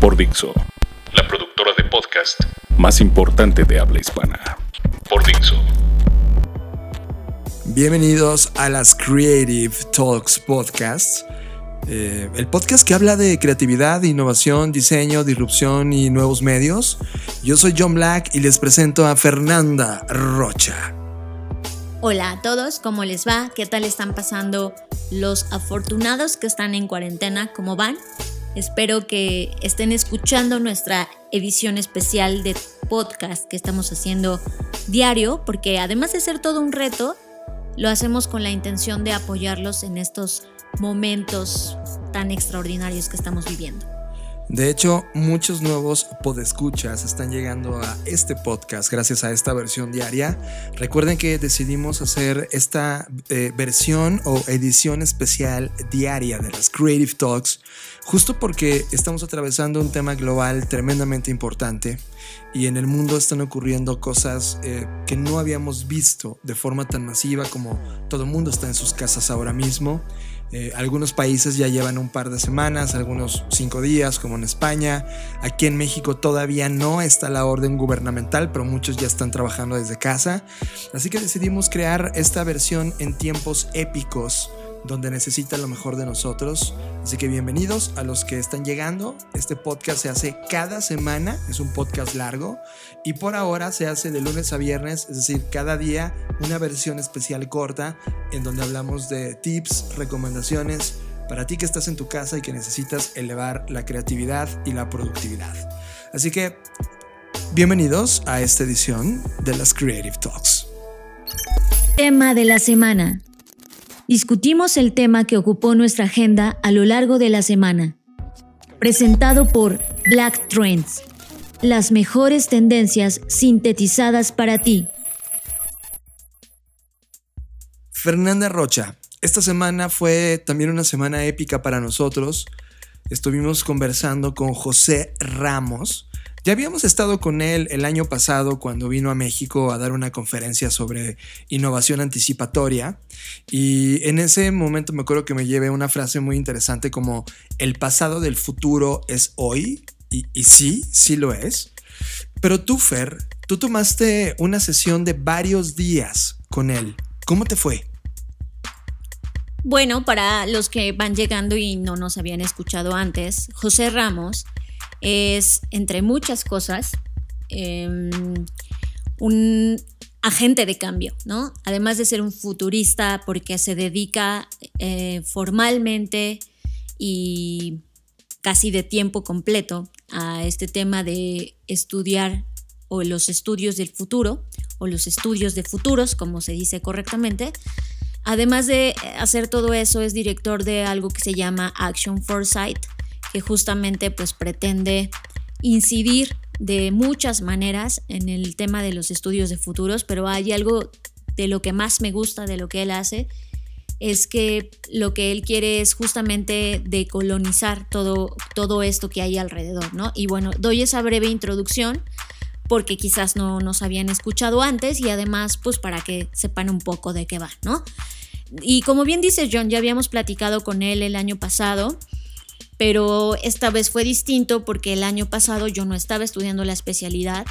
Por Dixo, La productora de podcast más importante de habla hispana. por Dixo. Bienvenidos a las Creative Talks Podcasts. eh, el podcast que habla de creatividad, innovación, diseño, disrupción y nuevos medios. Yo soy John Black y les presento a Fernanda Rocha. Hola a todos, ¿cómo les va? ¿Qué tal están pasando los afortunados que están en cuarentena? ¿Cómo van? Espero que estén escuchando nuestra edición especial de podcast que estamos haciendo diario, porque además de ser todo un reto, lo hacemos con la intención de apoyarlos en estos momentos tan extraordinarios que estamos viviendo. De hecho, muchos nuevos podescuchas están llegando a este podcast gracias a esta versión diaria. Recuerden que decidimos hacer esta eh, versión o edición especial diaria de las Creative Talks justo porque estamos atravesando un tema global tremendamente importante y en el mundo están ocurriendo cosas eh, que no habíamos visto de forma tan masiva como todo el mundo está en sus casas ahora mismo. Eh, algunos países ya llevan un par de semanas, algunos cinco días, como en España. Aquí en México todavía no está la orden gubernamental, pero muchos ya están trabajando desde casa. Así que decidimos crear esta versión en tiempos épicos, donde necesita lo mejor de nosotros. Así que bienvenidos a los que están llegando. Este podcast se hace cada semana, es un podcast largo, y por ahora se hace de lunes a viernes, es decir, cada día una versión especial corta en donde hablamos de tips, recomendaciones para ti que estás en tu casa y que necesitas elevar la creatividad y la productividad. Así que bienvenidos a esta edición de las Creative Talks. Tema de la semana. Discutimos el tema que ocupó nuestra agenda a lo largo de la semana. Presentado por Black Trends. Las mejores tendencias sintetizadas para ti. Fernanda Rocha, esta semana fue también una semana épica para nosotros. Estuvimos conversando con José Ramos. Ya habíamos estado con él el año pasado cuando vino a México a dar una conferencia sobre innovación anticipatoria y en ese momento me acuerdo que me llevé una frase muy interesante como el pasado del futuro es hoy y, y sí, sí lo es. Pero tú, Fer, tú tomaste una sesión de varios días con él. ¿Cómo te fue? Bueno, para los que van llegando y no nos habían escuchado antes, José Ramos es, entre muchas cosas, eh, un agente de cambio, ¿no? Además de ser un futurista porque se dedica eh, formalmente y casi de tiempo completo a este tema de estudiar o los estudios del futuro o los estudios de futuros, como se dice correctamente. Además de hacer todo eso, es director de algo que se llama Action Foresight, que justamente pues pretende incidir de muchas maneras en el tema de los estudios de futuros, pero hay algo de lo que más me gusta de lo que él hace, es que lo que él quiere es justamente decolonizar todo, todo esto que hay alrededor, ¿no? Y bueno, doy esa breve introducción porque quizás no nos habían escuchado antes y además pues para que sepan un poco de qué va, ¿no? Y como bien dice John, ya habíamos platicado con él el año pasado, pero esta vez fue distinto porque el año pasado yo no estaba estudiando la especialidad.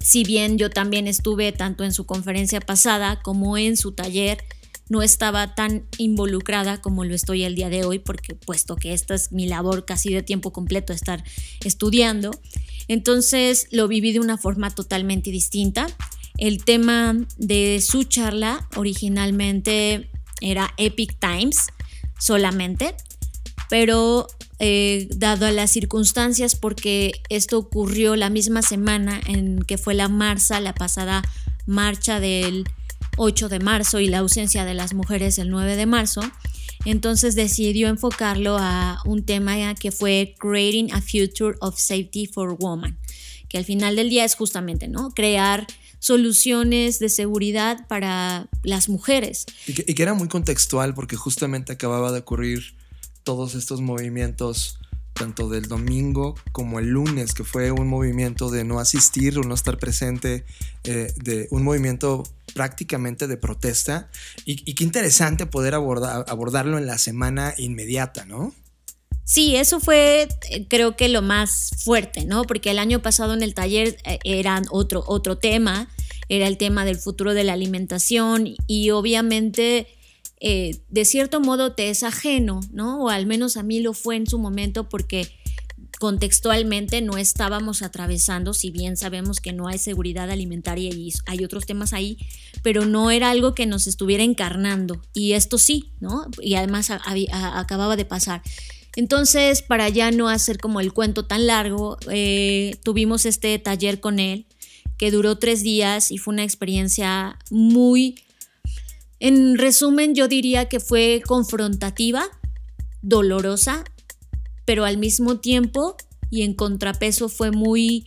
Si bien yo también estuve tanto en su conferencia pasada como en su taller, no estaba tan involucrada como lo estoy el día de hoy, porque puesto que esta es mi labor casi de tiempo completo, estar estudiando, entonces lo viví de una forma totalmente distinta. El tema de su charla originalmente era Epic Times solamente, pero eh, dado a las circunstancias, porque esto ocurrió la misma semana en que fue la marcha, la pasada marcha del 8 de marzo y la ausencia de las mujeres el 9 de marzo, Entonces decidió enfocarlo a un tema que fue Creating a Future of Safety for Women, que al final del día es justamente, ¿no? Crear soluciones de seguridad para las mujeres. Y que, y que, era muy contextual porque justamente acababa de ocurrir todos estos movimientos, tanto del domingo como el lunes, que fue un movimiento de no asistir o no estar presente, eh, de un movimiento prácticamente de protesta. Y, y qué interesante poder abordar, abordarlo en la semana inmediata, ¿no? Sí, eso fue eh, creo que lo más fuerte, ¿no? Porque el año pasado en el taller eh, era otro, otro tema, era el tema del futuro de la alimentación y obviamente eh, de cierto modo te es ajeno, ¿no? O al menos a mí lo fue en su momento porque contextualmente no estábamos atravesando, si bien sabemos que no hay seguridad alimentaria y hay otros temas ahí, pero no era algo que nos estuviera encarnando. Y esto sí, ¿no? Y además acababa de pasar. Entonces, para ya no hacer como el cuento tan largo, eh, tuvimos este taller con él que duró tres días y fue una experiencia muy, en resumen, yo diría que fue confrontativa, dolorosa, pero al mismo tiempo y en contrapeso fue muy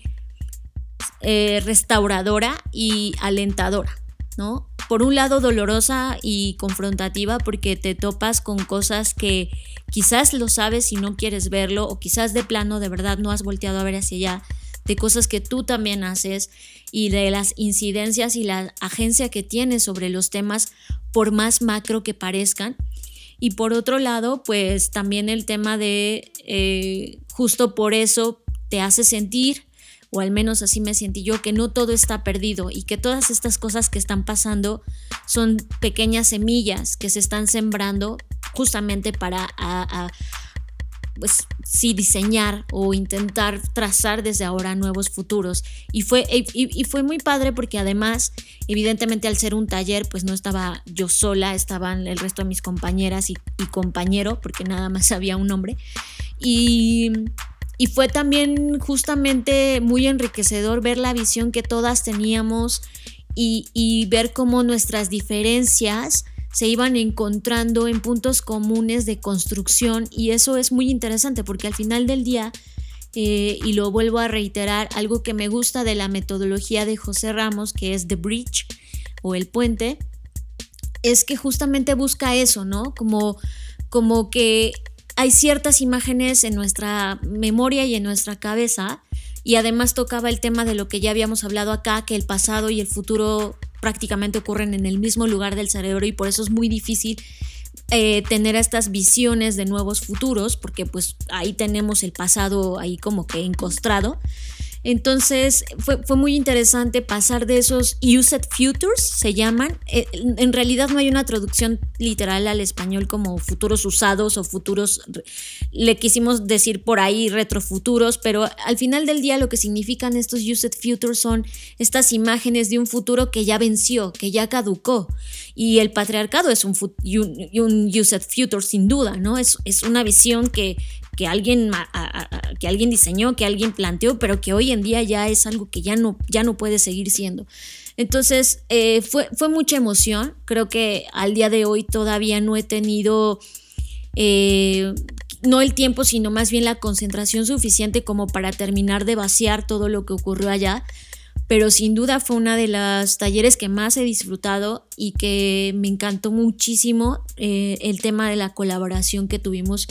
eh, restauradora y alentadora, ¿no? Por un lado dolorosa y confrontativa porque te topas con cosas que quizás lo sabes y no quieres verlo o quizás de plano de verdad no has volteado a ver hacia allá, de cosas que tú también haces y de las incidencias y la agencia que tienes sobre los temas por más macro que parezcan. Y por otro lado, pues también el tema de eh, justo por eso te hace sentir, o al menos así me sentí yo, que no todo está perdido y que todas estas cosas que están pasando son pequeñas semillas que se están sembrando justamente para pues sí diseñar o intentar trazar desde ahora nuevos futuros. Y fue y, fue muy padre porque además evidentemente al ser un taller pues no estaba yo sola estaban el resto de mis compañeras y, compañero porque nada más había un hombre. Y y fue también justamente muy enriquecedor ver la visión que todas teníamos y ver cómo nuestras diferencias se iban encontrando en puntos comunes de construcción y eso es muy interesante porque al final del día, eh, y lo vuelvo a reiterar, algo que me gusta de la metodología de José Ramos, que es The Bridge o el puente, es que justamente busca eso, ¿no? Como, como que hay ciertas imágenes en nuestra memoria y en nuestra cabeza y además tocaba el tema de lo que ya habíamos hablado acá, que el pasado y el futuro prácticamente ocurren en el mismo lugar del cerebro y por eso es muy difícil eh, tener estas visiones de nuevos futuros, porque pues ahí tenemos el pasado ahí como que encostrado. Entonces fue, muy interesante pasar de esos used futures, se llaman. Eh, en realidad no hay una traducción literal al español como futuros usados o futuros, le quisimos decir por ahí retrofuturos, pero al final del día lo que significan estos used futures son estas imágenes de un futuro que ya venció, que ya caducó. Y el patriarcado es un, un, un used future sin duda, ¿no? Es, es una visión que, que alguien, que alguien diseñó, que alguien planteó, pero que hoy en día ya es algo que ya no, ya no puede seguir siendo. Entonces, eh, fue, fue mucha emoción. Creo que al día de hoy todavía no he tenido, eh, no el tiempo, sino más bien la concentración suficiente como para terminar de vaciar todo lo que ocurrió allá. Pero sin duda fue una de las talleres que más he disfrutado y que me encantó muchísimo eh, el tema de la colaboración que tuvimos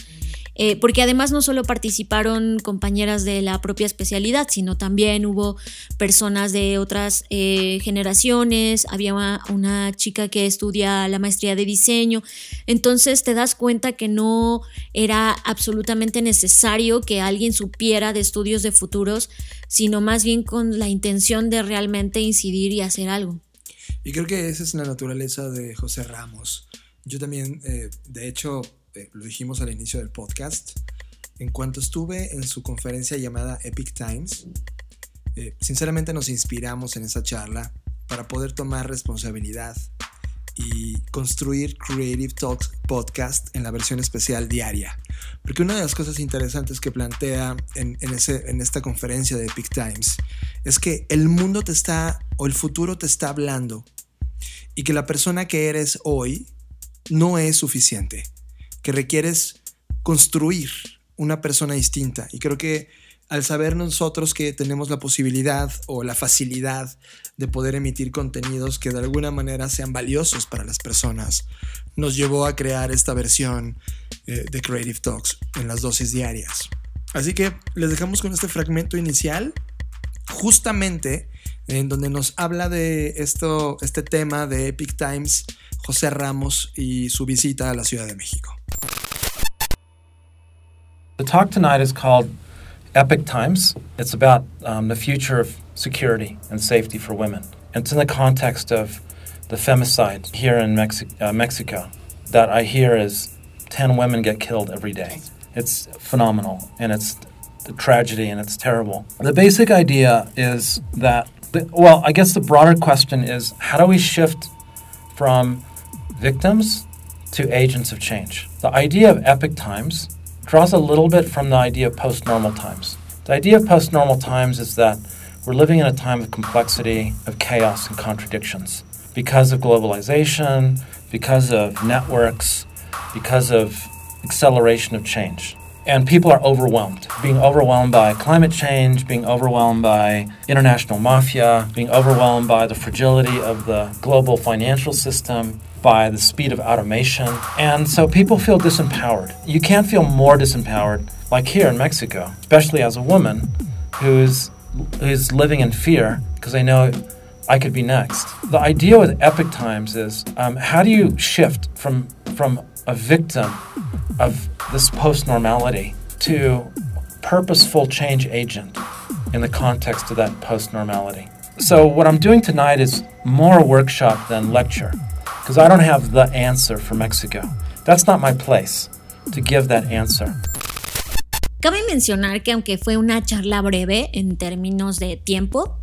eh, porque además no solo participaron compañeras de la propia especialidad, sino también hubo personas de otras eh, generaciones, había una, chica que estudia la maestría de diseño, entonces te das cuenta que no era absolutamente necesario que alguien supiera de estudios de futuros, sino más bien con la intención de realmente incidir y hacer algo. Y creo que esa es la naturaleza de José Ramos. Yo también, eh, de hecho, lo dijimos al inicio del podcast, en cuanto estuve en su conferencia llamada Epic Times, eh, sinceramente nos inspiramos en esa charla para poder tomar responsabilidad y construir Creative Talks Podcast en la versión especial diaria. Porque una de las cosas interesantes que plantea en, ese, en esta conferencia de Epic Times es que el mundo te está, o el futuro te está hablando, y que la persona que eres hoy no es suficiente que requieres construir una persona distinta. Y creo que al saber nosotros que tenemos la posibilidad o la facilidad de poder emitir contenidos que de alguna manera sean valiosos para las personas, nos llevó a crear esta versión eh, de Creative Talks en las dosis diarias. Así que les dejamos con este fragmento inicial, justamente en donde nos habla de esto, este tema de Epic Times, José Ramos y su visita a la Ciudad de México. The talk tonight is called Epic Times. It's about um, the future of security and safety for women. It's in the context of the femicide here in Mexi- uh, Mexico that I hear is 10 women get killed every day. It's phenomenal and it's a tragedy and it's terrible. The basic idea is that, the, well, I guess the broader question is how do we shift from victims to agents of change? The idea of epic times draws a little bit from the idea of post normal times. The idea of post normal times is that we're living in a time of complexity, of chaos, and contradictions because of globalization, because of networks, because of acceleration of change. And people are overwhelmed, being overwhelmed by climate change, being overwhelmed by international mafia, being overwhelmed by the fragility of the global financial system, by the speed of automation. And so people feel disempowered. You can't feel more disempowered like here in Mexico, especially as a woman who's who's living in fear because they know I could be next. The idea with Epic Times is um, how do you shift from from a victim of this post normality to purposeful change agent in the context of that post normality. So what I'm doing tonight is more workshop than lecture because I don't have the answer for Mexico. That's not my place to give that answer. Cabe mencionar que aunque fue una charla breve en términos de tiempo,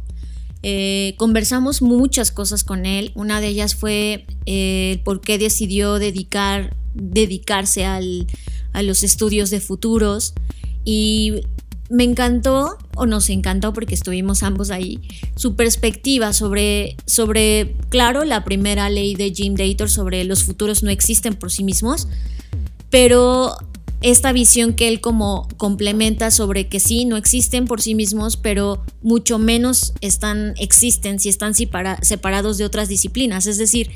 eh, conversamos muchas cosas con él. Una de ellas fue eh, por qué decidió dedicar, dedicarse al, a los estudios de futuros. Y me encantó, o nos encantó porque estuvimos ambos ahí, su perspectiva sobre, sobre, claro, la primera ley de Jim Dator sobre los futuros no existen por sí mismos, pero esta visión que él como complementa sobre que sí, no existen por sí mismos, pero mucho menos están, existen si están separados de otras disciplinas. Es decir,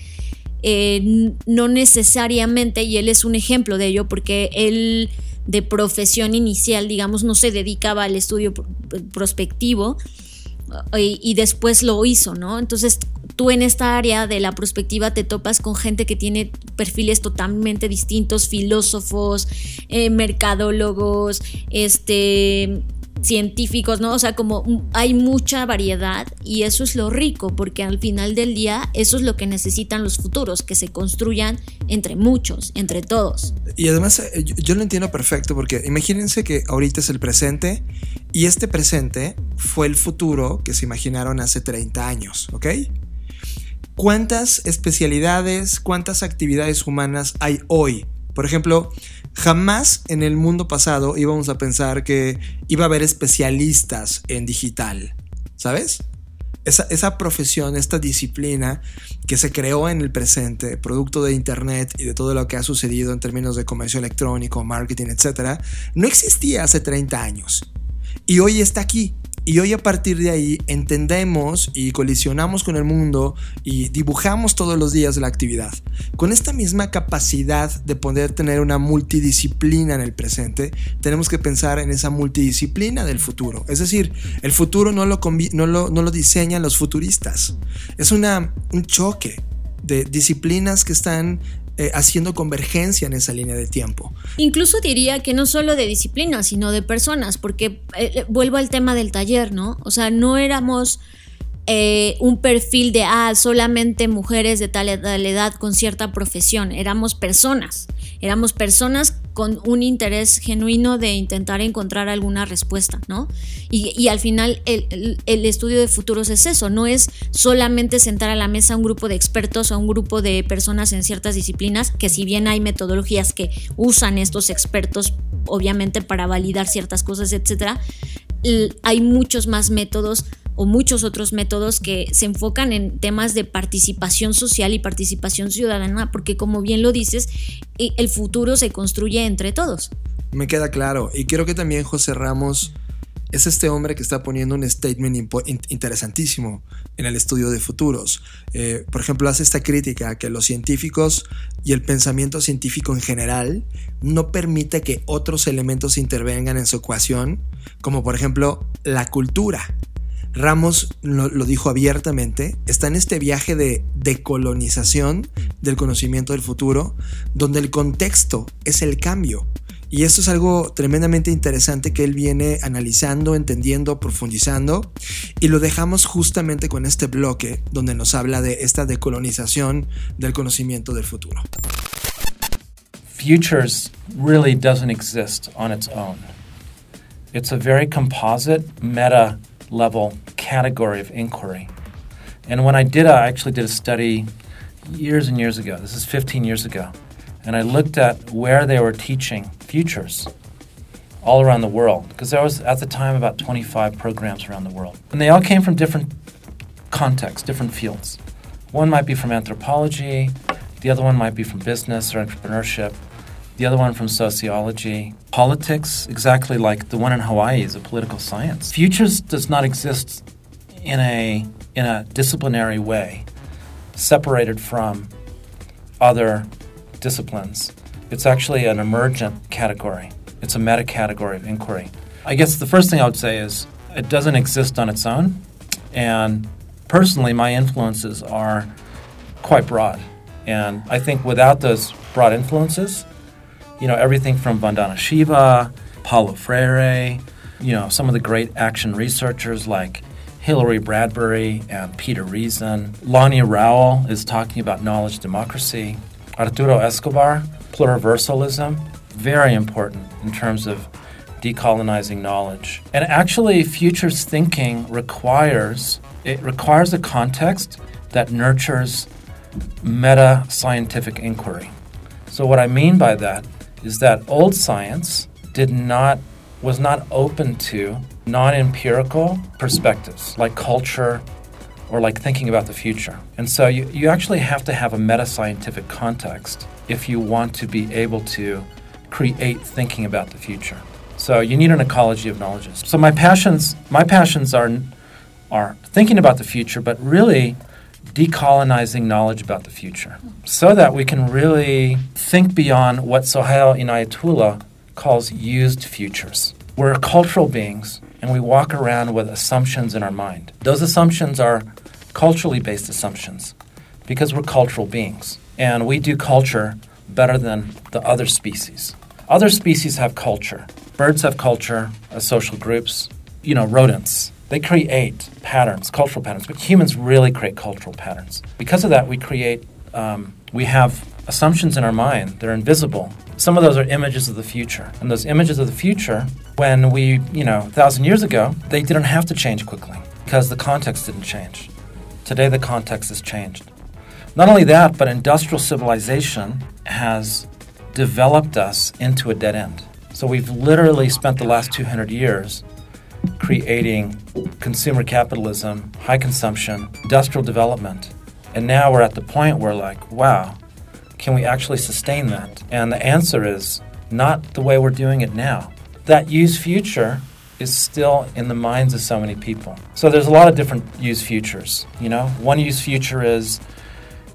eh, no necesariamente, y él es un ejemplo de ello, porque él de profesión inicial, digamos, no se dedicaba al estudio prospectivo y, y después lo hizo, ¿no? Entonces tú en esta área de la perspectiva te topas con gente que tiene perfiles totalmente distintos, filósofos, eh, mercadólogos, este, científicos, ¿no? O sea, como hay mucha variedad y eso es lo rico, porque al final del día eso es lo que necesitan los futuros, que se construyan entre muchos, entre todos. Y además eh, yo, lo entiendo perfecto, porque imagínense que ahorita es el presente y este presente fue el futuro que se imaginaron hace 30 años, ¿ok? ¿Cuántas especialidades, cuántas actividades humanas hay hoy? Por ejemplo, jamás en el mundo pasado íbamos a pensar que iba a haber especialistas en digital, ¿sabes? Esa, profesión, esta disciplina que se creó en el presente, producto de Internet y de todo lo que ha sucedido en términos de comercio electrónico, marketing, etc., no existía hace 30 años. Y hoy está aquí. Y hoy a partir de ahí entendemos y colisionamos con el mundo y dibujamos todos los días la actividad. Con esta misma capacidad de poder tener una multidisciplina en el presente, tenemos que pensar en esa multidisciplina del futuro. Es decir, el futuro no lo, no lo, no lo diseñan los futuristas. Es una, un choque de disciplinas que están eh, haciendo convergencia en esa línea de tiempo. Incluso diría que no solo de disciplina, sino de personas, porque eh, vuelvo al tema del taller, ¿no? O sea, no éramos eh, un perfil de, ah, solamente mujeres de tal, edad con cierta profesión, éramos personas, éramos personas con un interés genuino de intentar encontrar alguna respuesta, ¿no? Y, al final el, estudio de futuros es eso, no es solamente sentar a la mesa a un grupo de expertos o a un grupo de personas en ciertas disciplinas, que si bien hay metodologías que usan estos expertos, obviamente para validar ciertas cosas, etcétera, hay muchos más métodos o muchos otros métodos que se enfocan en temas de participación social y participación ciudadana, porque como bien lo dices, el futuro se construye entre todos. Me queda claro, y creo que también José Ramos es este hombre que está poniendo un statement interesantísimo en el estudio de futuros. Eh, por ejemplo, hace esta crítica que los científicos y el pensamiento científico en general no permite que otros elementos intervengan en su ecuación, como por ejemplo la cultura. Ramos lo, dijo abiertamente, está en este viaje de decolonización del conocimiento del futuro, donde el contexto es el cambio. Y esto es algo tremendamente interesante que él viene analizando, entendiendo, profundizando. Y lo dejamos justamente con este bloque donde nos habla de esta decolonización del conocimiento del futuro. Futures really doesn't exist on its own. It's a very composite, meta level category of inquiry. And when I did, I actually did a study years and years ago. This is 15 years ago. And I looked at where they were teaching futures all around the world because there was at the time about 25 programs around the world and they all came from different contexts different fields one might be from anthropology the other one might be from business or entrepreneurship the other one from sociology politics exactly like the one in hawaii is a political science futures does not exist in a in a disciplinary way separated from other disciplines it's actually an emergent category. It's a meta category of inquiry. I guess the first thing I would say is it doesn't exist on its own. And personally, my influences are quite broad. And I think without those broad influences, you know, everything from Vandana Shiva, Paulo Freire, you know, some of the great action researchers like Hilary Bradbury and Peter Reason. Lonnie Rowell is talking about knowledge democracy. Arturo Escobar pluriversalism, very important in terms of decolonizing knowledge. And actually, futures thinking requires it requires a context that nurtures meta scientific inquiry. So what I mean by that is that old science did not was not open to non-empirical perspectives like culture or like thinking about the future. And so you, you actually have to have a meta scientific context if you want to be able to create thinking about the future. So you need an ecology of knowledges. So my passions, my passions are, are thinking about the future, but really decolonizing knowledge about the future, so that we can really think beyond what Sohail Inayatullah calls used futures. We're cultural beings, and we walk around with assumptions in our mind. Those assumptions are culturally based assumptions because we're cultural beings and we do culture better than the other species. Other species have culture. Birds have culture as social groups. You know, rodents. They create patterns, cultural patterns, but humans really create cultural patterns. Because of that, we create, um, we have assumptions in our mind. They're invisible. Some of those are images of the future. And those images of the future, when we, you know, a thousand years ago, they didn't have to change quickly because the context didn't change. Today, the context has changed. Not only that, but industrial civilization has developed us into a dead end. So we've literally spent the last 200 years creating consumer capitalism, high consumption, industrial development. And now we're at the point where, like, wow, can we actually sustain that? And the answer is not the way we're doing it now. That used future is still in the minds of so many people. So there's a lot of different used futures. You know, one used future is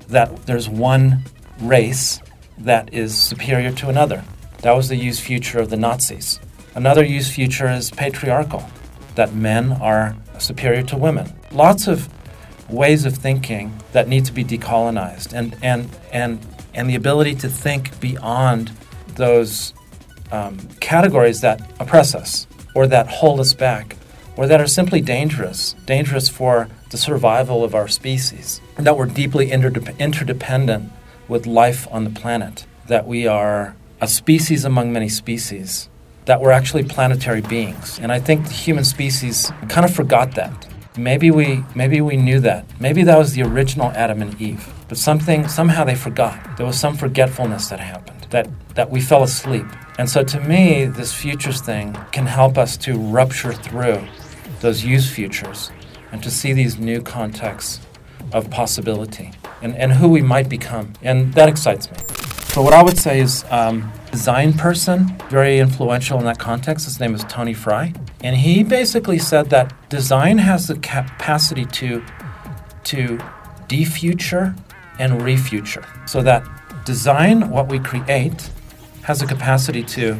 that there's one race that is superior to another. That was the used future of the Nazis. Another used future is patriarchal, that men are superior to women. Lots of ways of thinking that need to be decolonized, and and and and the ability to think beyond those um, categories that oppress us or that hold us back, or that are simply dangerous, dangerous for the survival of our species, that we're deeply interdep- interdependent with life on the planet, that we are a species among many species, that we're actually planetary beings. And I think the human species kind of forgot that. Maybe we, maybe we knew that. Maybe that was the original Adam and Eve. But something, somehow they forgot. There was some forgetfulness that happened, that, that we fell asleep. And so to me, this futures thing can help us to rupture through those used futures and to see these new contexts of possibility and, and who we might become. And that excites me. So, what I would say is, um, design person, very influential in that context. His name is Tony Fry. And he basically said that design has the capacity to, to defuture and refuture. So, that design, what we create, has the capacity to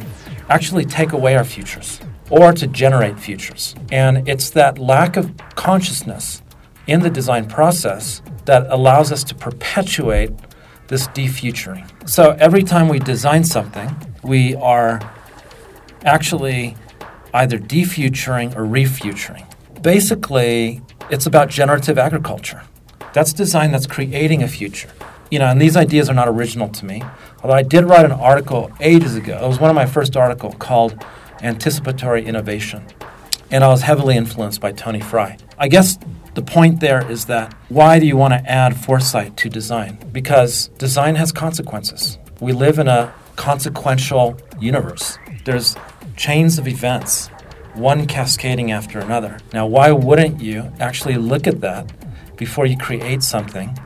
actually take away our futures or to generate futures. And it's that lack of consciousness in the design process that allows us to perpetuate this defuturing. So every time we design something, we are actually either defuturing or refuturing. Basically, it's about generative agriculture. That's design that's creating a future. You know, and these ideas are not original to me. Although I did write an article ages ago. It was one of my first articles called anticipatory innovation. And I was heavily influenced by Tony Fry. I guess the point there is that why do you want to add foresight to design? Because design has consequences. We live in a consequential universe. There's chains of events, one cascading after another. Now, why wouldn't you actually look at that before you create something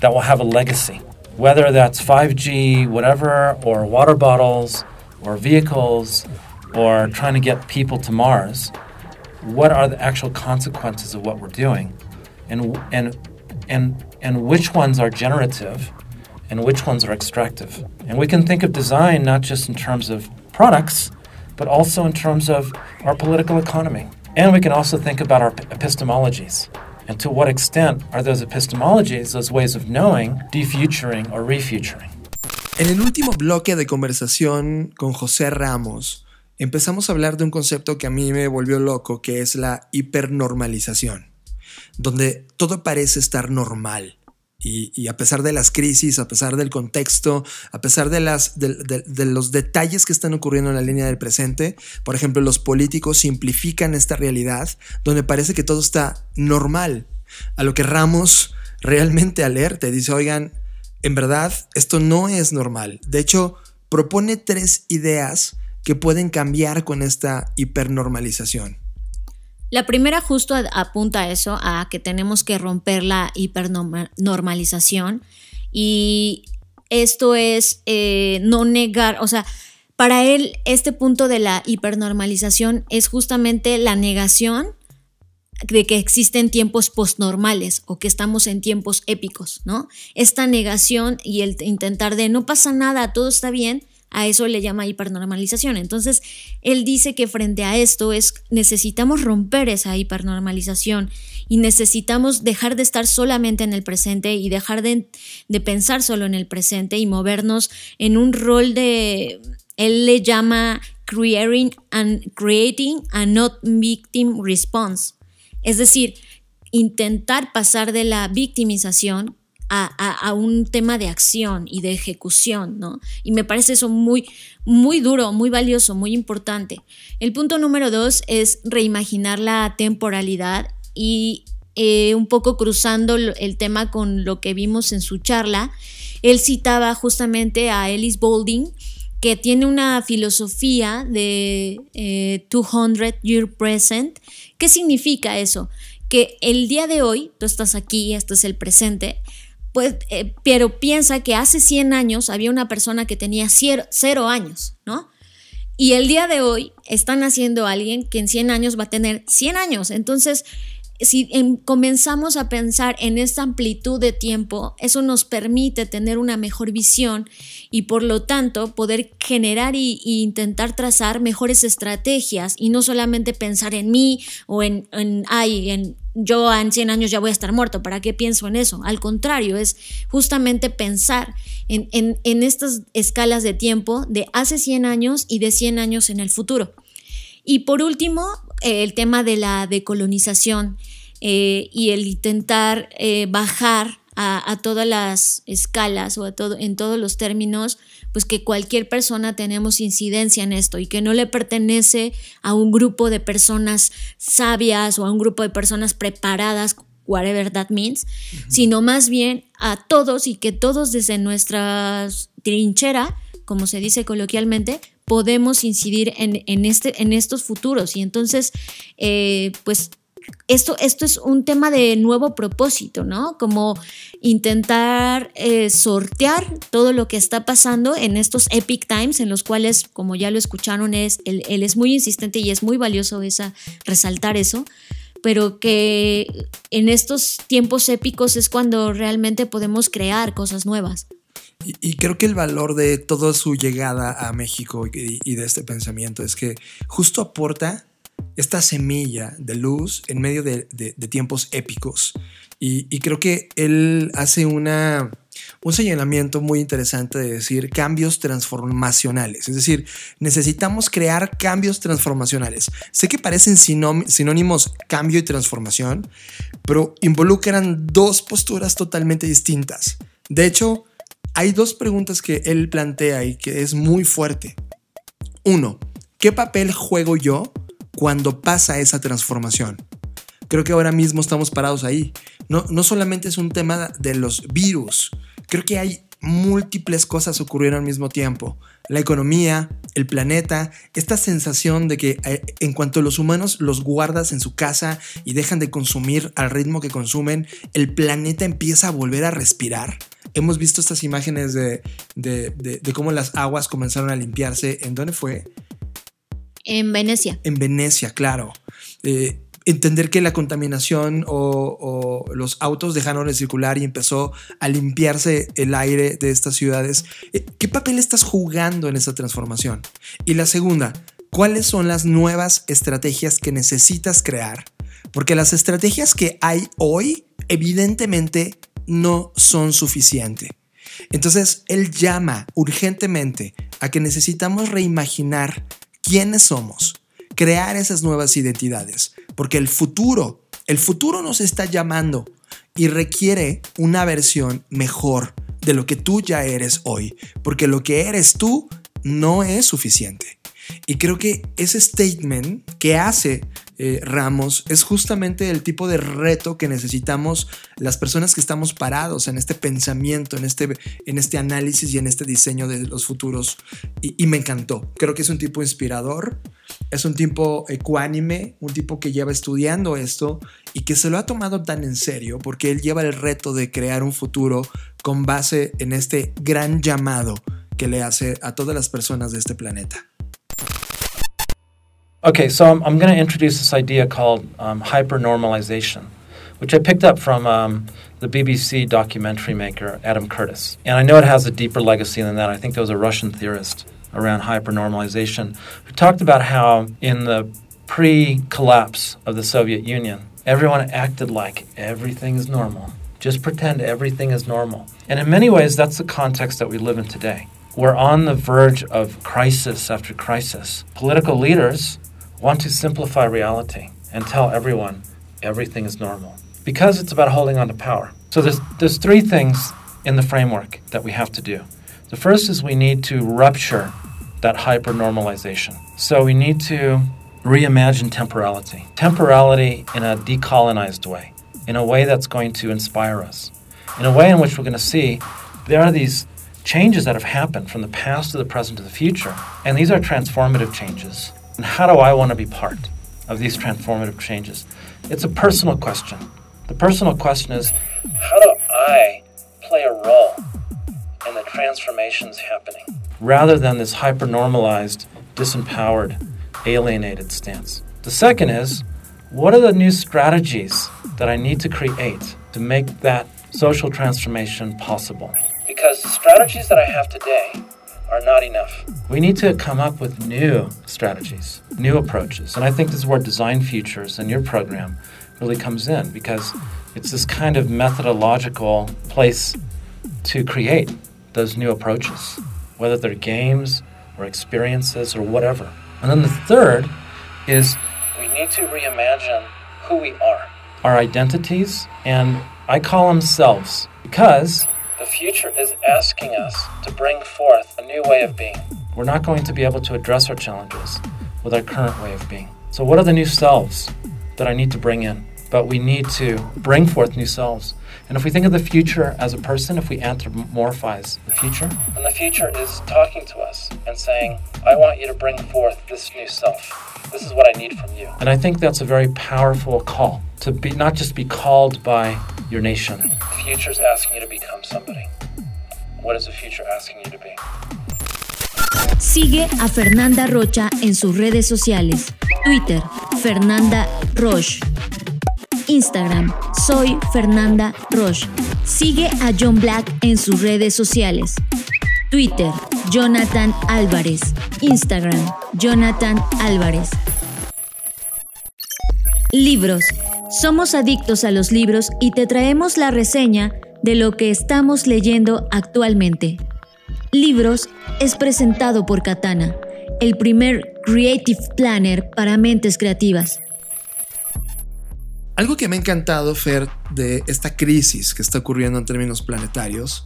that will have a legacy? Whether that's 5G, whatever, or water bottles, or vehicles, or trying to get people to Mars, what are the actual consequences of what we're doing? And, and, and, and which ones are generative and which ones are extractive? And we can think of design not just in terms of products, but also in terms of our political economy. And we can also think about our epistemologies. And to what extent are those epistemologies, those ways of knowing, defuturing or refuturing? En el último bloque de conversación con José Ramos, empezamos a hablar de un concepto que a mí me volvió loco, que es la hipernormalización, donde todo parece estar normal. Y, a pesar de las crisis, a pesar del contexto, a pesar de, las, de, los detalles que están ocurriendo en la línea del presente, por ejemplo, los políticos simplifican esta realidad donde parece que todo está normal. A lo que Ramos realmente alerta, dice, oigan, en verdad, esto no es normal. De hecho, propone tres ideas que pueden cambiar con esta hipernormalización. La primera justo apunta a eso, a que tenemos que romper la hipernormalización y esto es eh, no negar, o sea, para él este punto de la hipernormalización es justamente la negación de que existen tiempos postnormales o que estamos en tiempos épicos, ¿no? Esta negación y el intentar de no pasa nada, todo está bien, a eso le llama hipernormalización. Entonces, él dice que frente a esto es necesitamos romper esa hipernormalización y necesitamos dejar de estar solamente en el presente y dejar de, de pensar solo en el presente y movernos en un rol de, él le llama creating and creating a not victim response. Es decir, intentar pasar de la victimización a, un tema de acción y de ejecución, ¿no? Y me parece eso muy, muy duro, muy valioso, muy importante. El punto número dos es reimaginar la temporalidad y eh, un poco cruzando el tema con lo que vimos en su charla, él citaba justamente a Ellis Boulding, que tiene una filosofía de 200 eh, Year Present. ¿Qué significa eso? Que el día de hoy, tú estás aquí, esto es el presente, pues, eh, pero piensa que hace 100 años había una persona que tenía cero, años, ¿no? Y el día de hoy están haciendo alguien que en 100 años va a tener 100 años. Entonces, si comenzamos a pensar en esta amplitud de tiempo, eso nos permite tener una mejor visión y por lo tanto poder generar y, intentar trazar mejores estrategias y no solamente pensar en mí o en, en, ay, en yo en 100 años ya voy a estar muerto, ¿para qué pienso en eso? Al contrario, es justamente pensar en, en, estas escalas de tiempo de hace 100 años y de 100 años en el futuro. Y por último, eh, el tema de la decolonización eh, y el intentar eh, bajar a, todas las escalas o a todo, en todos los términos, pues que cualquier persona tenemos incidencia en esto y que no le pertenece a un grupo de personas sabias o a un grupo de personas preparadas, whatever that means, sino más bien a todos y que todos desde nuestra trinchera, como se dice coloquialmente, podemos incidir en, este, en estos futuros. Y entonces, eh, pues esto, esto es un tema de nuevo propósito, ¿no? Como intentar eh, sortear todo lo que está pasando en estos epic times en los cuales, como ya lo escucharon, es, él, es muy insistente y es muy valioso esa, resaltar eso pero que en estos tiempos épicos es cuando realmente podemos crear cosas nuevas. Y, creo que el valor de toda su llegada a México y de este pensamiento es que justo aporta esta semilla de luz en medio de, tiempos épicos. Y, y, creo que él hace una, un señalamiento muy interesante de decir cambios transformacionales. Es decir, necesitamos crear cambios transformacionales. Sé que parecen sinónimos cambio y transformación, pero involucran dos posturas totalmente distintas. De hecho, hay dos preguntas que él plantea y que es muy fuerte. Uno, ¿qué papel juego yo cuando pasa esa transformación? Creo que ahora mismo estamos parados ahí. No, no solamente es un tema de los virus, creo que hay múltiples cosas ocurrieron al mismo tiempo. La economía, el planeta, esta sensación de que eh, en cuanto los humanos los guardas en su casa y dejan de consumir al ritmo que consumen, el planeta empieza a volver a respirar. Hemos visto estas imágenes de, de cómo las aguas comenzaron a limpiarse. ¿En dónde fue? En Venecia. En Venecia, claro. Eh, entender que la contaminación o, los autos dejaron de circular y empezó a limpiarse el aire de estas ciudades. Eh, ¿Qué papel estás jugando en esa transformación? Y la segunda, ¿cuáles son las nuevas estrategias que necesitas crear? Porque las estrategias que hay hoy evidentemente no son suficientes. Entonces, él llama urgentemente a que necesitamos reimaginar quiénes somos, crear esas nuevas identidades, porque el futuro, el futuro nos está llamando y requiere una versión mejor de lo que tú ya eres hoy, porque lo que eres tú no es suficiente. Y creo que ese statement que hace eh, Ramos es justamente el tipo de reto que necesitamos las personas que estamos parados en este pensamiento, en este, en este análisis y en este diseño de los futuros. Y, y me encantó. Creo que es un tipo inspirador, es un tipo ecuánime, un tipo que lleva estudiando esto y que se lo ha tomado tan en serio porque él lleva el reto de crear un futuro con base en este gran llamado que le hace a todas las personas de este planeta. Okay, so I'm, I'm going to introduce this idea called um, hypernormalization, which I picked up from um, the BBC documentary maker Adam Curtis. And I know it has a deeper legacy than that. I think there was a Russian theorist around hypernormalization who talked about how, in the pre collapse of the Soviet Union, everyone acted like everything is normal. Just pretend everything is normal. And in many ways, that's the context that we live in today. We're on the verge of crisis after crisis. Political leaders want to simplify reality and tell everyone everything is normal because it's about holding on to power. So there's, there's three things in the framework that we have to do. The first is we need to rupture that hypernormalization. So we need to reimagine temporality. Temporality in a decolonized way, in a way that's going to inspire us, in a way in which we're going to see there are these changes that have happened from the past to the present to the future, and these are transformative changes. And how do I want to be part of these transformative changes? It's a personal question. The personal question is how do I play a role in the transformations happening? Rather than this hyper normalized, disempowered, alienated stance. The second is what are the new strategies that I need to create to make that social transformation possible? Because the strategies that I have today are not enough. We need to come up with new strategies, new approaches. And I think this is where Design Futures and your program really comes in because it's this kind of methodological place to create those new approaches, whether they're games or experiences or whatever. And then the third is we need to reimagine who we are, our identities, and I call them selves because the future is asking us to bring forth a new way of being. We're not going to be able to address our challenges with our current way of being. So, what are the new selves that I need to bring in? but we need to bring forth new selves. And if we think of the future as a person, if we anthropomorphize the future, then the future is talking to us and saying, I want you to bring forth this new self. This is what I need from you. And I think that's a very powerful call to be not just be called by your nation. The future's asking you to become somebody. What is the future asking you to be? Sigue a Fernanda Rocha en sus redes sociales. Twitter, Fernanda Roche. Instagram, soy Fernanda Roche. Sigue a John Black en sus redes sociales. Twitter, Jonathan Álvarez. Instagram, Jonathan Álvarez. Libros. Somos adictos a los libros y te traemos la reseña de lo que estamos leyendo actualmente. Libros es presentado por Katana, el primer Creative Planner para mentes creativas. Algo que me ha encantado, Fer, de esta crisis que está ocurriendo en términos planetarios,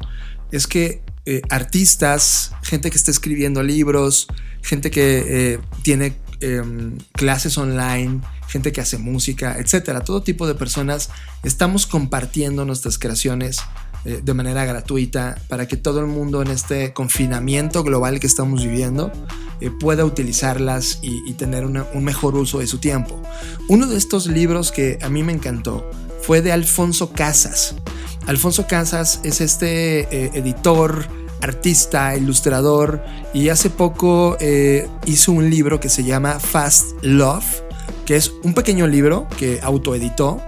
es que eh, artistas, gente que está escribiendo libros, gente que eh, tiene em, clases online, gente que hace música, etcétera, todo tipo de personas estamos compartiendo nuestras creaciones eh, de manera gratuita para que todo el mundo en este confinamiento global que estamos viviendo eh, pueda utilizarlas y, tener un mejor uso de su tiempo. Uno de estos libros que a mí me encantó fue de Alfonso Casas. Alfonso Casas es este eh, editor, artista, ilustrador y hace poco hizo un libro que se llama Fast Love, que es un pequeño libro que autoeditó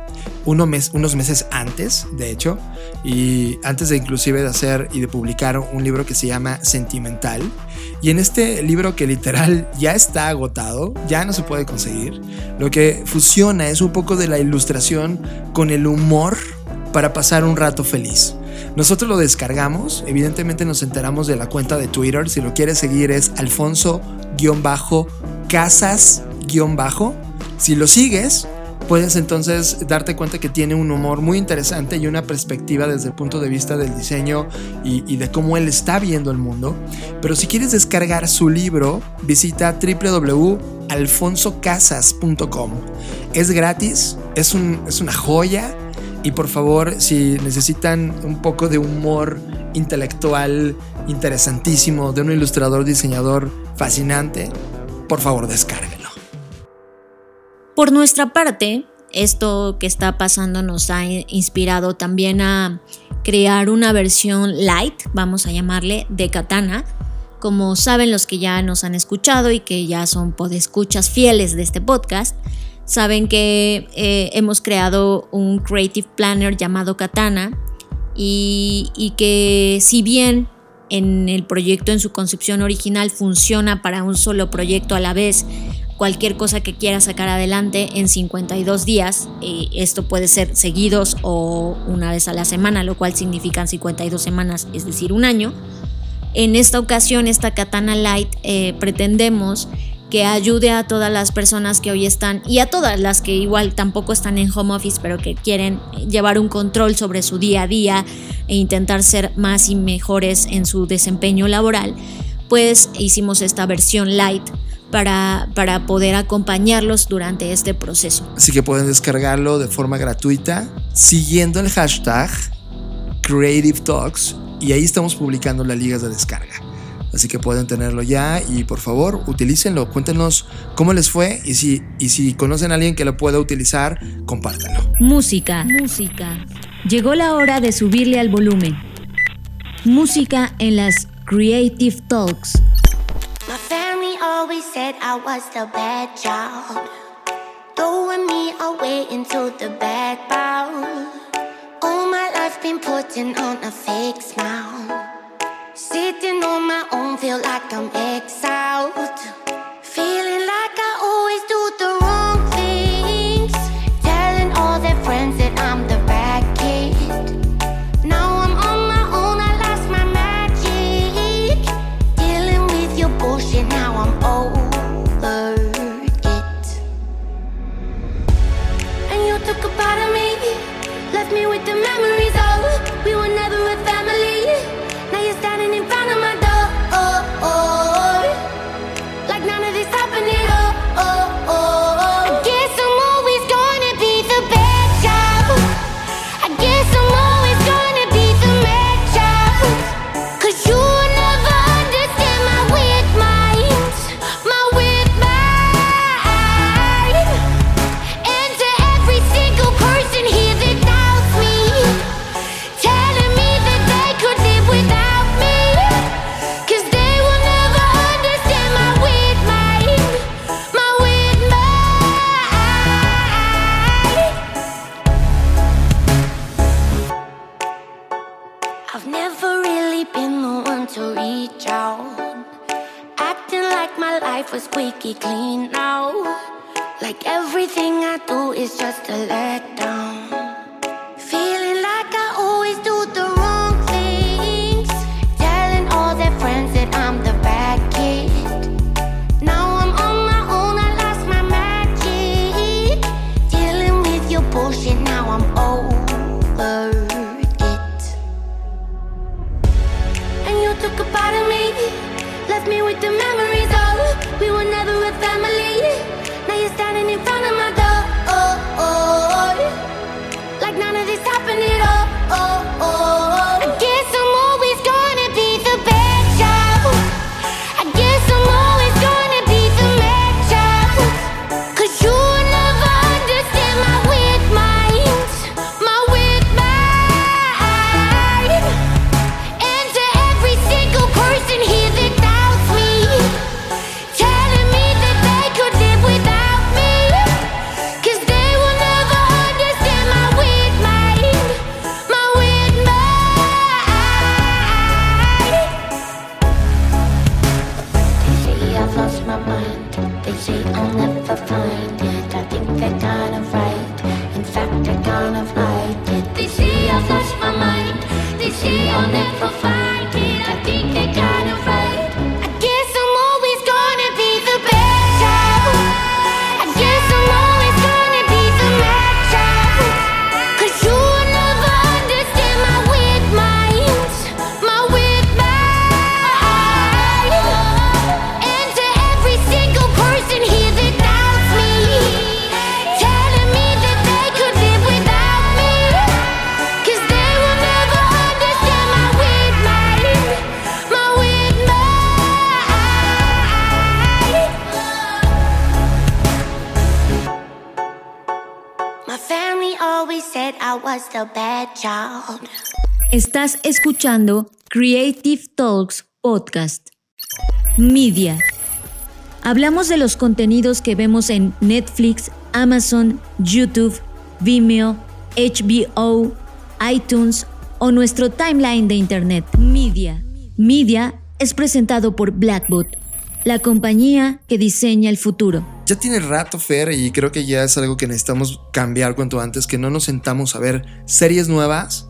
unos meses antes, de hecho, y antes de inclusive de hacer y de publicar un libro que se llama Sentimental. Y en este libro que literal ya está agotado, ya no se puede conseguir, lo que fusiona es un poco de la ilustración con el humor para pasar un rato feliz. Nosotros lo descargamos, evidentemente nos enteramos de la cuenta de Twitter, si lo quieres seguir es alfonso-casas-bajo. Si lo sigues, puedes entonces darte cuenta que tiene un humor muy interesante y una perspectiva desde el punto de vista del diseño y, de cómo él está viendo el mundo. Pero si quieres descargar su libro, visita www.alfonsocasas.com. Es gratis, es, es una joya y por favor, si necesitan un poco de humor intelectual interesantísimo de un ilustrador diseñador fascinante, por favor descárguenlo. Por nuestra parte, esto que está pasando nos ha inspirado también a crear una versión light, vamos a llamarle, de Katana. Como saben los que ya nos han escuchado y que ya son podescuchas fieles de este podcast, saben que eh, hemos creado un Creative Planner llamado Katana y, y que si bien en el proyecto en su concepción original funciona para un solo proyecto a la vez, cualquier cosa que quiera sacar adelante en 52 días. Eh, esto puede ser seguidos o una vez a la semana, lo cual significan 52 semanas, es decir, un año. En esta ocasión, esta Katana Light eh, pretendemos que ayude a todas las personas que hoy están y a todas las que igual tampoco están en home office, pero que quieren llevar un control sobre su día a día e intentar ser más y mejores en su desempeño laboral, pues hicimos esta versión light para, para poder acompañarlos durante este proceso. Así que pueden descargarlo de forma gratuita siguiendo el hashtag Creative Talks y ahí estamos publicando las ligas de descarga. Así que pueden tenerlo ya y por favor utilícenlo, cuéntenos cómo les fue y si, y si conocen a alguien que lo pueda utilizar, compártanlo. Música, música. Llegó la hora de subirle al volumen. Música en las Creative Talks. Always said I was the bad child. Throwing me away into the bad background. All my life been putting on a fake smile. Sitting on my own, feel like I'm exiled. Feeling like I me with the memories escuchando Creative Talks Podcast. Media. Hablamos de los contenidos que vemos en Netflix, Amazon, YouTube, Vimeo, HBO, iTunes o nuestro timeline de Internet. Media. Media es presentado por Blackbot, la compañía que diseña el futuro. Ya tiene rato, Fer, y creo que ya es algo que necesitamos cambiar cuanto antes, que no nos sentamos a ver series nuevas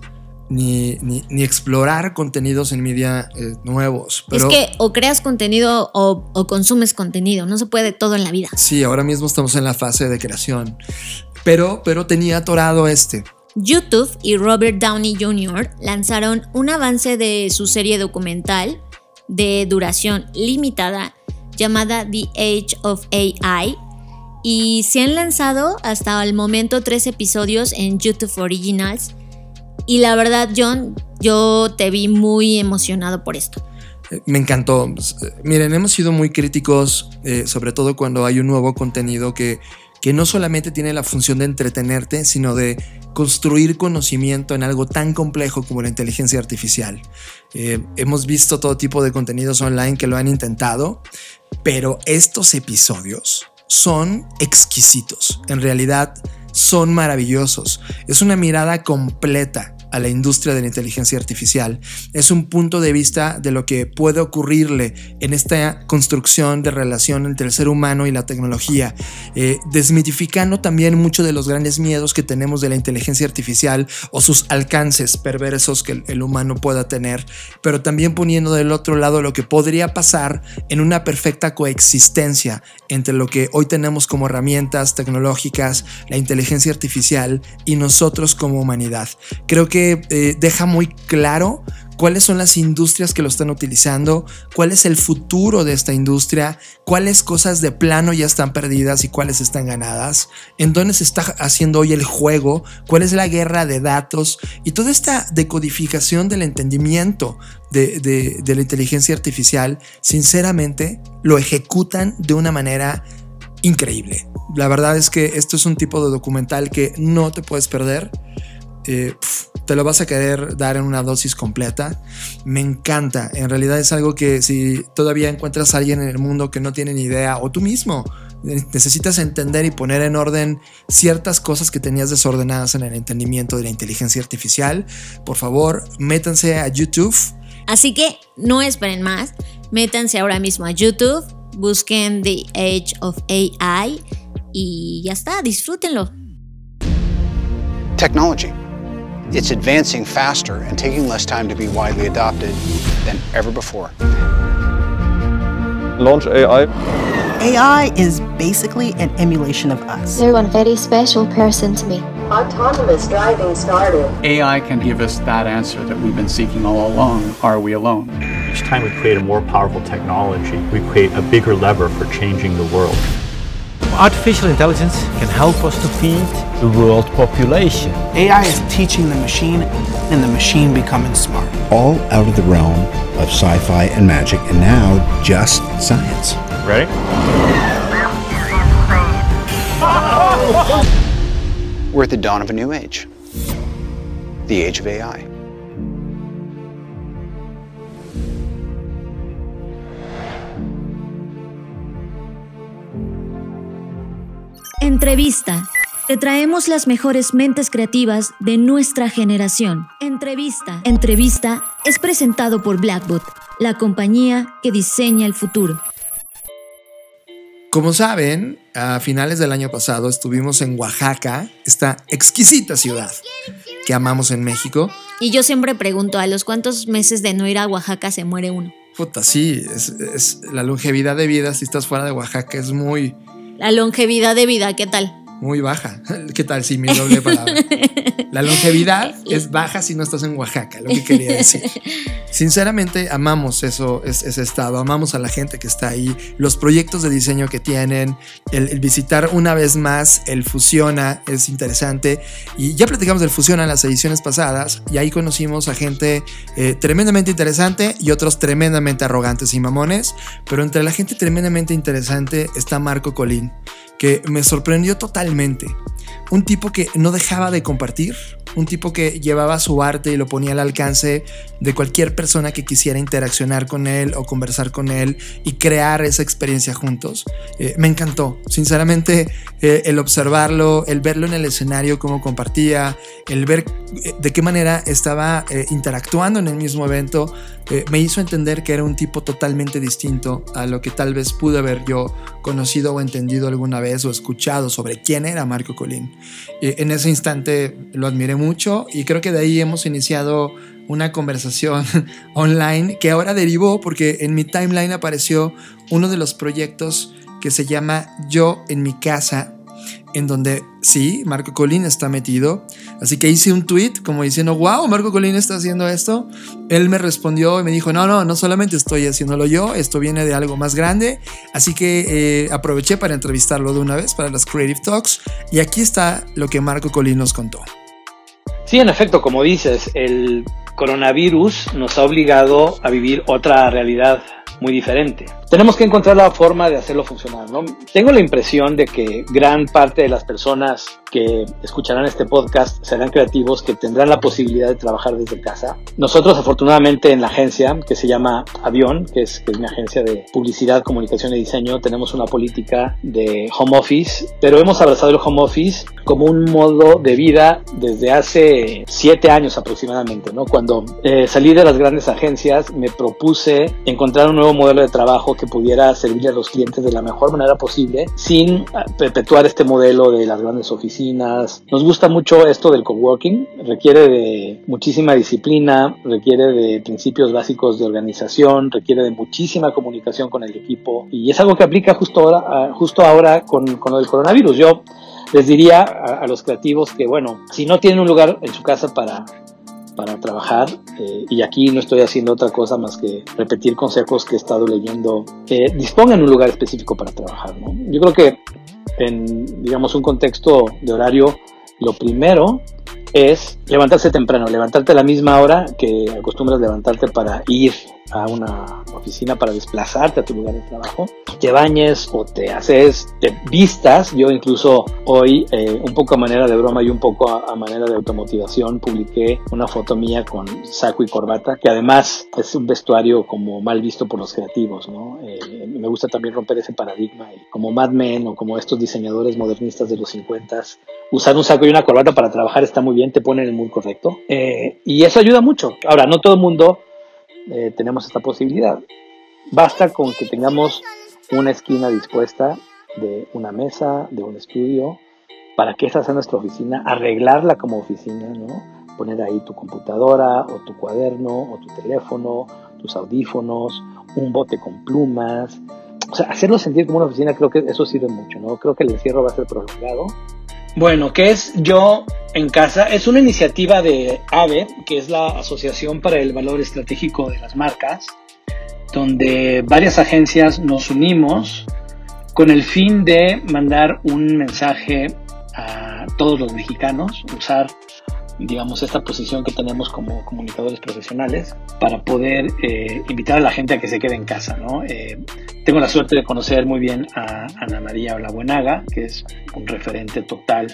ni, ni, ni explorar contenidos en media eh, nuevos. Pero es que o creas contenido o, o consumes contenido, no se puede todo en la vida. sí, ahora mismo estamos en la fase de creación. Pero, pero tenía atorado este. YouTube y Robert Downey Jr. lanzaron un avance de su serie documental de duración limitada llamada The Age of AI y se han lanzado hasta el momento tres episodios en YouTube Originals y la verdad John, yo te vi muy emocionado por esto. Eh, Me encantó. Eh, Miren, hemos sido muy críticos, eh, sobre todo cuando hay un nuevo contenido que, que no solamente tiene la función de entretenerte, sino de construir conocimiento en algo tan complejo como la inteligencia artificial. Hemos visto todo tipo de contenidos online que lo han intentado, pero estos episodios son exquisitos. En realidad son maravillosos. Es una mirada completa a la industria de la inteligencia artificial. Es un punto de vista de lo que puede ocurrirle en esta construcción de relación entre el ser humano y la tecnología, eh, desmitificando también muchos de los grandes miedos que tenemos de la inteligencia artificial o sus alcances perversos que el, el humano pueda tener, pero también poniendo del otro lado lo que podría pasar en una perfecta coexistencia entre lo que hoy tenemos como herramientas tecnológicas, la inteligencia artificial y nosotros como humanidad. Creo que eh, deja muy claro cuáles son las industrias que lo están utilizando, cuál es el futuro de esta industria, cuáles cosas de plano ya están perdidas y cuáles están ganadas, en dónde se está haciendo hoy el juego, cuál es la guerra de datos y toda esta decodificación del entendimiento de, de, la inteligencia artificial, sinceramente, lo ejecutan de una manera increíble. La verdad es que esto es un tipo de documental que no te puedes perder. Eh, te lo vas a querer dar en una dosis completa. Me encanta. En realidad es algo que si todavía encuentras a alguien en el mundo que no tiene ni idea, o tú mismo necesitas entender y poner en orden ciertas cosas que tenías desordenadas en el entendimiento de la inteligencia artificial, por favor, métanse a YouTube Así que no esperen más, métanse ahora mismo a YouTube, busquen The Age of AI y ya está, disfrútenlo. Technology. It's advancing faster and taking less time to be widely adopted than ever before. Launch AI. AI is basically an emulation of us. They're one very special person to me. Autonomous driving started. AI can give us that answer that we've been seeking all along. Are we alone? Each time we create a more powerful technology, we create a bigger lever for changing the world. Artificial intelligence can help us to feed the world population. AI is teaching the machine and the machine becoming smart. All out of the realm of sci fi and magic, and now just science. Ready? We're at the dawn of a new age the age of AI. Entrevista. Te traemos las mejores mentes creativas de nuestra generación. Entrevista. Entrevista es presentado por Blackbot, la compañía que diseña el futuro. Como saben, a finales del año pasado estuvimos en Oaxaca, esta exquisita ciudad que amamos en México. Y yo siempre pregunto, ¿a los cuántos meses de no ir a Oaxaca se muere uno? Puta, sí, es, es la longevidad de vida si estás fuera de Oaxaca es muy, La longevidad de vida, ¿qué tal? muy baja. ¿Qué tal si mi doble palabra? La longevidad es baja si no estás en Oaxaca, lo que quería decir. Sinceramente, amamos eso, es- ese estado, amamos a la gente que está ahí, los proyectos de diseño que tienen, el, el visitar una vez más el Fusiona es interesante. Y ya platicamos del Fusiona en las ediciones pasadas, y ahí conocimos a gente eh, tremendamente interesante y otros tremendamente arrogantes y mamones. Pero entre la gente tremendamente interesante está Marco Colín, que me sorprendió totalmente. Un tipo que no dejaba de compartir, un tipo que llevaba su arte y lo ponía al alcance de cualquier persona que quisiera interaccionar con él o conversar con él y crear esa experiencia juntos. Eh, me encantó, sinceramente, eh, el observarlo, el verlo en el escenario, cómo compartía, el ver eh, de qué manera estaba interactuando en el mismo evento, me hizo entender que era un tipo totalmente distinto a lo que tal vez pude haber yo conocido o entendido alguna vez o escuchado sobre quién era Marco Colín. En ese instante lo admiré mucho y creo que de ahí hemos iniciado una conversación online que ahora derivó porque en mi timeline apareció uno de los proyectos que se llama Yo en mi casa, en donde sí, Marco Colín está metido. Así que hice un tweet como diciendo, wow, Marco Colín está haciendo esto. Él me respondió y me dijo, no, no, no solamente estoy haciéndolo yo, esto viene de algo más grande. Así que eh, aproveché para entrevistarlo de una vez para las Creative Talks. Y aquí está lo que Marco Colín nos contó. Sí, en efecto, como dices, el coronavirus nos ha obligado a vivir otra realidad muy diferente. Tenemos que encontrar la forma de hacerlo funcionar, ¿no? Tengo la impresión de que gran parte de las personas que escucharán este podcast serán creativos que tendrán la posibilidad de trabajar desde casa. Nosotros, afortunadamente, en la agencia que se llama Avión, que es, que es mi agencia de publicidad, comunicación y diseño, tenemos una política de home office, pero hemos abrazado el home office como un modo de vida desde hace siete años aproximadamente, ¿no? Cuando eh, salí de las grandes agencias, me propuse encontrar un nuevo modelo de trabajo que pudiera servirle a los clientes de la mejor manera posible sin perpetuar este modelo de las grandes oficinas. Nos gusta mucho esto del coworking, requiere de muchísima disciplina, requiere de principios básicos de organización, requiere de muchísima comunicación con el equipo y es algo que aplica justo ahora, ah, justo ahora con, con lo del coronavirus. Yo les diría a, a los creativos que, bueno, si no tienen un lugar en su casa para para trabajar eh, y aquí no estoy haciendo otra cosa más que repetir consejos que he estado leyendo que dispongan un lugar específico para trabajar ¿no? yo creo que en digamos un contexto de horario lo primero es levantarse temprano, levantarte a la misma hora que acostumbras levantarte para ir a una oficina, para desplazarte a tu lugar de trabajo. Te bañes o te haces, te vistas. Yo incluso hoy, eh, un poco a manera de broma y un poco a, a, manera de automotivación, publiqué una foto mía con saco y corbata, que además es un vestuario como mal visto por los creativos, ¿no? Eh, me gusta también romper ese paradigma. Y como Mad Men o como estos diseñadores modernistas de los 50 usar un saco y una corbata para trabajar está muy bien, te pone en el mood correcto. Eh, y eso ayuda mucho. Ahora, no todo el mundo eh, tenemos esta posibilidad. Basta con que tengamos una esquina dispuesta de una mesa, de un estudio, para que esa sea nuestra oficina, arreglarla como oficina, ¿no? Poner ahí tu computadora o tu cuaderno o tu teléfono, tus audífonos, un bote con plumas. O sea, hacerlo sentir como una oficina, creo que eso sirve mucho, ¿no? Creo que el encierro va a ser prolongado. Bueno, ¿qué es Yo en Casa? Es una iniciativa de AVE, que es la Asociación para el Valor Estratégico de las Marcas, donde varias agencias nos unimos con el fin de mandar un mensaje a todos los mexicanos, usar digamos, esta posición que tenemos como comunicadores profesionales para poder eh, invitar a la gente a que se quede en casa, ¿no? Eh, tengo la suerte de conocer muy bien a Ana María Olabuenaga, que es un referente total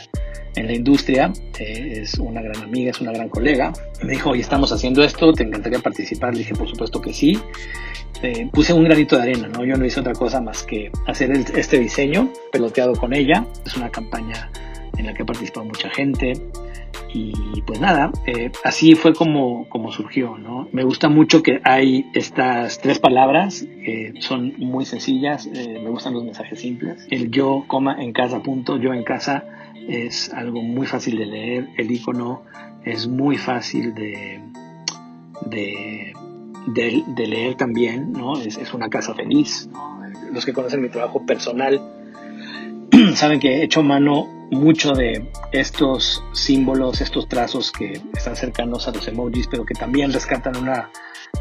en la industria, eh, es una gran amiga, es una gran colega. Me dijo, hoy estamos haciendo esto, ¿te encantaría participar? Le dije, por supuesto que sí. puse un granito de arena, ¿no? Yo no hice otra cosa más que hacer este diseño, peloteado con ella. Es una campaña en la que ha participado mucha gente. Y pues nada, eh, así fue como, como surgió, ¿no? Me gusta mucho que hay estas tres palabras que son muy sencillas, eh, me gustan los mensajes simples. El yo, coma, en casa, punto, yo en casa es algo muy fácil de leer, el icono es muy fácil de, de, de, leer también, ¿no? Es, es una casa feliz, ¿no? Los que conocen mi trabajo personal saben que he hecho mano mucho de estos símbolos, estos trazos que están cercanos a los emojis, pero que también rescatan una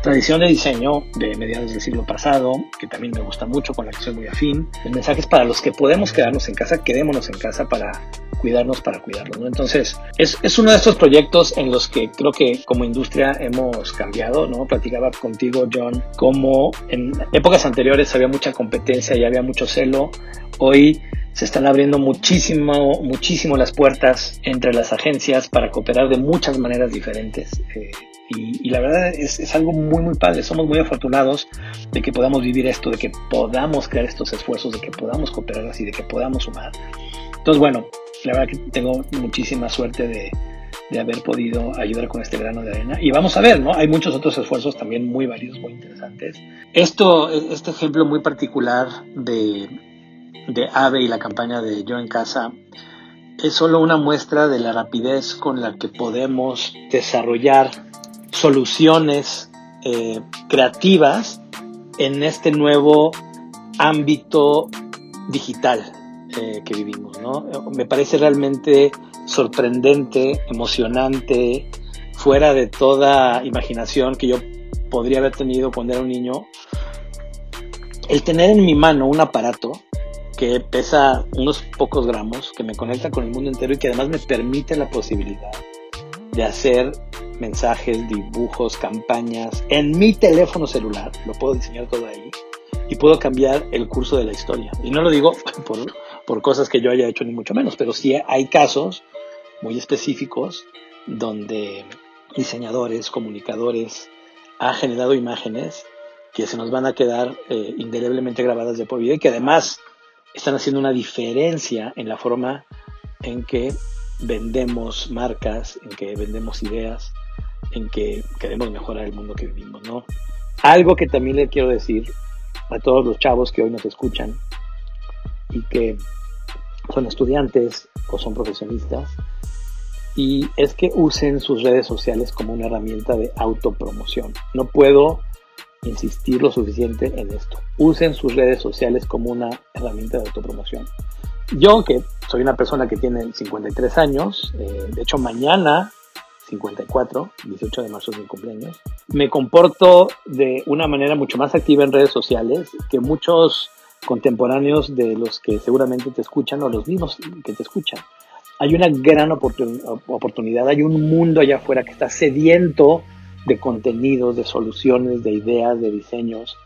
tradición de diseño de mediados del siglo pasado, que también me gusta mucho, con la que soy muy afín. El mensaje es para los que podemos quedarnos en casa, quedémonos en casa para cuidarnos, para cuidarnos. ¿no? Entonces, es, es, uno de estos proyectos en los que creo que como industria hemos cambiado, ¿no? Platicaba contigo, John, como en épocas anteriores había mucha competencia y había mucho celo. Hoy se están abriendo muchísimo, muchísimo las puertas entre las agencias para cooperar de muchas maneras diferentes. Eh, y, la verdad es, es, algo muy, muy padre. Somos muy afortunados de que podamos vivir esto, de que podamos crear estos esfuerzos, de que podamos cooperar así, de que podamos sumar. Entonces, bueno, la verdad que tengo muchísima suerte de, de haber podido ayudar con este grano de arena. Y vamos a ver, ¿no? Hay muchos otros esfuerzos también muy valiosos, muy interesantes. Esto, este ejemplo muy particular de de AVE y la campaña de Yo en Casa es solo una muestra de la rapidez con la que podemos desarrollar soluciones eh, creativas en este nuevo ámbito digital eh, que vivimos. ¿no? Me parece realmente sorprendente, emocionante, fuera de toda imaginación que yo podría haber tenido cuando era un niño, el tener en mi mano un aparato que pesa unos pocos gramos, que me conecta con el mundo entero y que además me permite la posibilidad de hacer mensajes, dibujos, campañas en mi teléfono celular. Lo puedo diseñar todo ahí y puedo cambiar el curso de la historia. Y no lo digo por, por cosas que yo haya hecho ni mucho menos, pero sí hay casos muy específicos donde diseñadores, comunicadores han generado imágenes que se nos van a quedar eh, indeleblemente grabadas de por vida y que además están haciendo una diferencia en la forma en que vendemos marcas, en que vendemos ideas, en que queremos mejorar el mundo que vivimos, ¿no? Algo que también le quiero decir a todos los chavos que hoy nos escuchan y que son estudiantes o son profesionistas, y es que usen sus redes sociales como una herramienta de autopromoción. No puedo insistir lo suficiente en esto. Usen sus redes sociales como una herramienta de autopromoción. Yo, que soy una persona que tiene 53 años, eh, de hecho mañana 54, 18 de marzo es mi cumpleaños, me comporto de una manera mucho más activa en redes sociales que muchos contemporáneos de los que seguramente te escuchan o los mismos que te escuchan. Hay una gran oportunidad, hay un mundo allá afuera que está sediento de contenidos, de soluciones, de ideas, de diseños,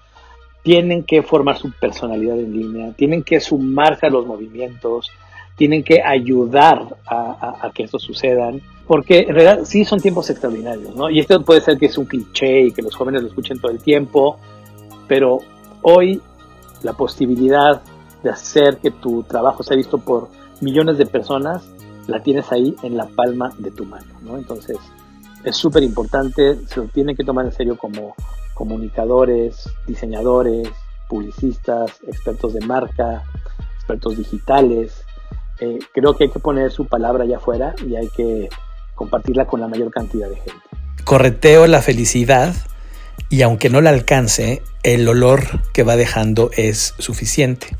tienen que formar su personalidad en línea, tienen que sumarse a los movimientos, tienen que ayudar a, que esto sucedan, porque en realidad sí son tiempos extraordinarios, ¿no? Y esto puede ser que es un cliché y que los jóvenes lo escuchen todo el tiempo, pero hoy la posibilidad de hacer que tu trabajo sea visto por millones de personas, la tienes ahí en la palma de tu mano, ¿no? Entonces, es súper importante, se lo tienen que tomar en serio como, comunicadores, diseñadores, publicistas, expertos de marca, expertos digitales. Eh, creo que hay que poner su palabra allá afuera y hay que compartirla con la mayor cantidad de gente. Correteo la felicidad y aunque no la alcance, el olor que va dejando es suficiente.